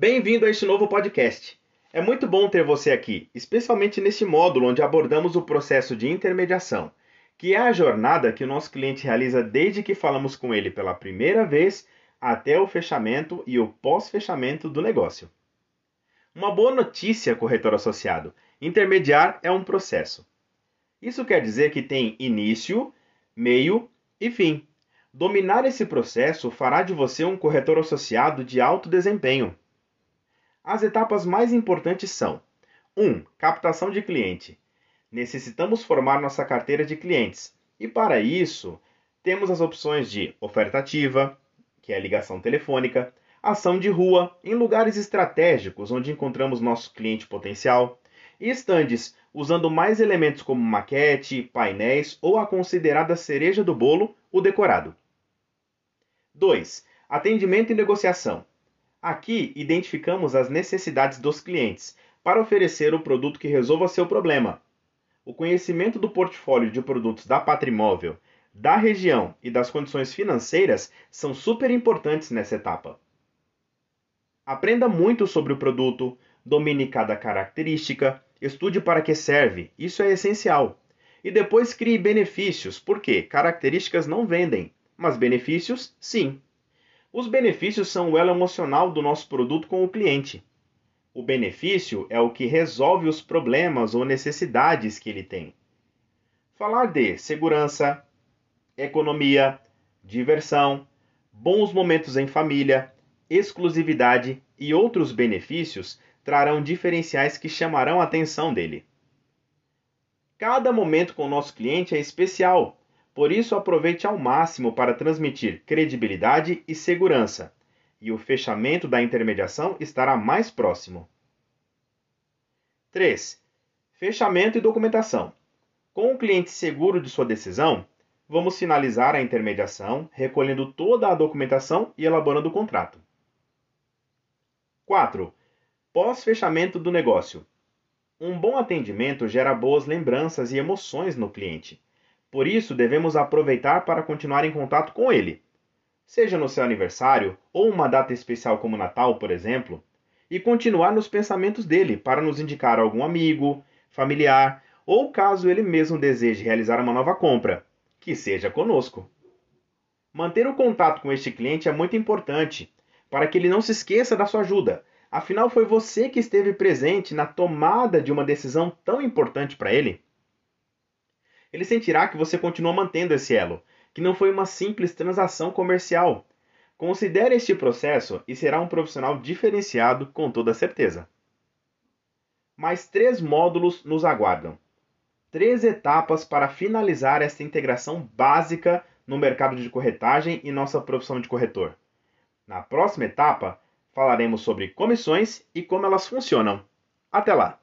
Bem-vindo a este novo podcast. É muito bom ter você aqui, especialmente neste módulo onde abordamos o processo de intermediação, que é a jornada que o nosso cliente realiza desde que falamos com ele pela primeira vez até o fechamento e o pós-fechamento do negócio. Uma boa notícia, corretor associado: intermediar é um processo. Isso quer dizer que tem início, meio e fim. Dominar esse processo fará de você um corretor associado de alto desempenho. As etapas mais importantes são: 1. Um, captação de cliente. Necessitamos formar nossa carteira de clientes e, para isso, temos as opções de oferta ativa, que é a ligação telefônica, ação de rua, em lugares estratégicos onde encontramos nosso cliente potencial, e estandes, usando mais elementos como maquete, painéis ou a considerada cereja do bolo, o decorado. 2. Atendimento e negociação. Aqui identificamos as necessidades dos clientes para oferecer o produto que resolva seu problema. O conhecimento do portfólio de produtos da Patrimóvel, da região e das condições financeiras são super importantes nessa etapa. Aprenda muito sobre o produto, domine cada característica, estude para que serve, isso é essencial. E depois crie benefícios, porque características não vendem, mas benefícios sim. Os benefícios são o elo emocional do nosso produto com o cliente. O benefício é o que resolve os problemas ou necessidades que ele tem. Falar de segurança, economia, diversão, bons momentos em família, exclusividade e outros benefícios trarão diferenciais que chamarão a atenção dele. Cada momento com o nosso cliente é especial por isso, aproveite ao máximo para transmitir credibilidade e segurança, e o fechamento da intermediação estará mais próximo. 3. Fechamento e documentação. Com o cliente seguro de sua decisão, vamos finalizar a intermediação, recolhendo toda a documentação e elaborando o contrato. 4. Pós-fechamento do negócio. Um bom atendimento gera boas lembranças e emoções no cliente por isso, devemos aproveitar para continuar em contato com ele, seja no seu aniversário ou uma data especial como Natal, por exemplo, e continuar nos pensamentos dele para nos indicar algum amigo, familiar ou caso ele mesmo deseje realizar uma nova compra, que seja conosco. Manter o contato com este cliente é muito importante para que ele não se esqueça da sua ajuda. Afinal, foi você que esteve presente na tomada de uma decisão tão importante para ele ele sentirá que você continua mantendo esse elo, que não foi uma simples transação comercial. Considere este processo e será um profissional diferenciado com toda certeza. Mais três módulos nos aguardam. Três etapas para finalizar esta integração básica no mercado de corretagem e nossa profissão de corretor. Na próxima etapa, falaremos sobre comissões e como elas funcionam. Até lá!